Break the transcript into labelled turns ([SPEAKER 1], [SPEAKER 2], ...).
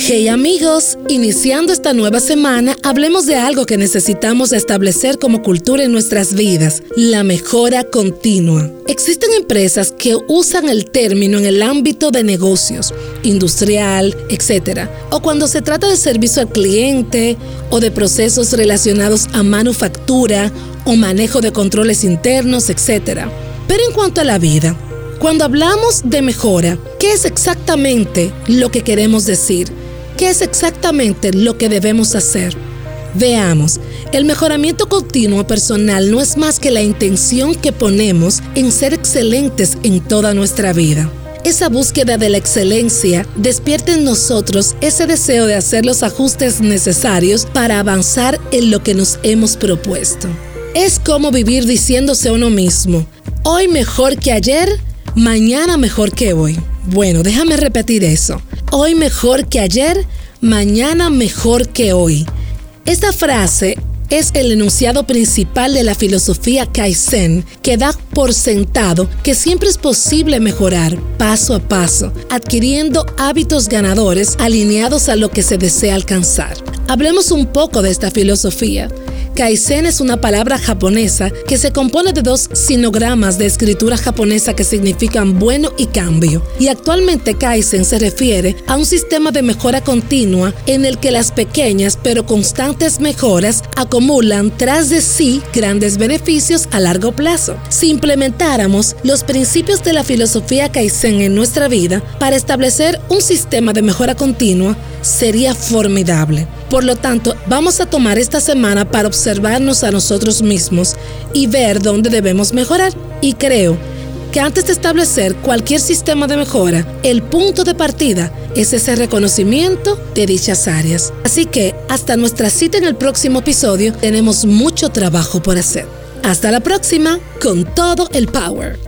[SPEAKER 1] Hey amigos, iniciando esta nueva semana, hablemos de algo que necesitamos establecer como cultura en nuestras vidas, la mejora continua. Existen empresas que usan el término en el ámbito de negocios, industrial, etc. O cuando se trata de servicio al cliente o de procesos relacionados a manufactura o manejo de controles internos, etc. Pero en cuanto a la vida, cuando hablamos de mejora, ¿qué es exactamente lo que queremos decir? ¿Qué es exactamente lo que debemos hacer? Veamos, el mejoramiento continuo personal no es más que la intención que ponemos en ser excelentes en toda nuestra vida. Esa búsqueda de la excelencia despierta en nosotros ese deseo de hacer los ajustes necesarios para avanzar en lo que nos hemos propuesto. Es como vivir diciéndose a uno mismo, hoy mejor que ayer, mañana mejor que hoy. Bueno, déjame repetir eso. Hoy mejor que ayer, mañana mejor que hoy. Esta frase es el enunciado principal de la filosofía Kaizen que da por sentado que siempre es posible mejorar paso a paso, adquiriendo hábitos ganadores alineados a lo que se desea alcanzar. Hablemos un poco de esta filosofía. Kaizen es una palabra japonesa que se compone de dos sinogramas de escritura japonesa que significan bueno y cambio. Y actualmente Kaizen se refiere a un sistema de mejora continua en el que las pequeñas pero constantes mejoras acumulan tras de sí grandes beneficios a largo plazo. Si implementáramos los principios de la filosofía Kaizen en nuestra vida para establecer un sistema de mejora continua, sería formidable. Por lo tanto, vamos a tomar esta semana para observarnos a nosotros mismos y ver dónde debemos mejorar. Y creo que antes de establecer cualquier sistema de mejora, el punto de partida es ese reconocimiento de dichas áreas. Así que hasta nuestra cita en el próximo episodio tenemos mucho trabajo por hacer. Hasta la próxima con todo el power.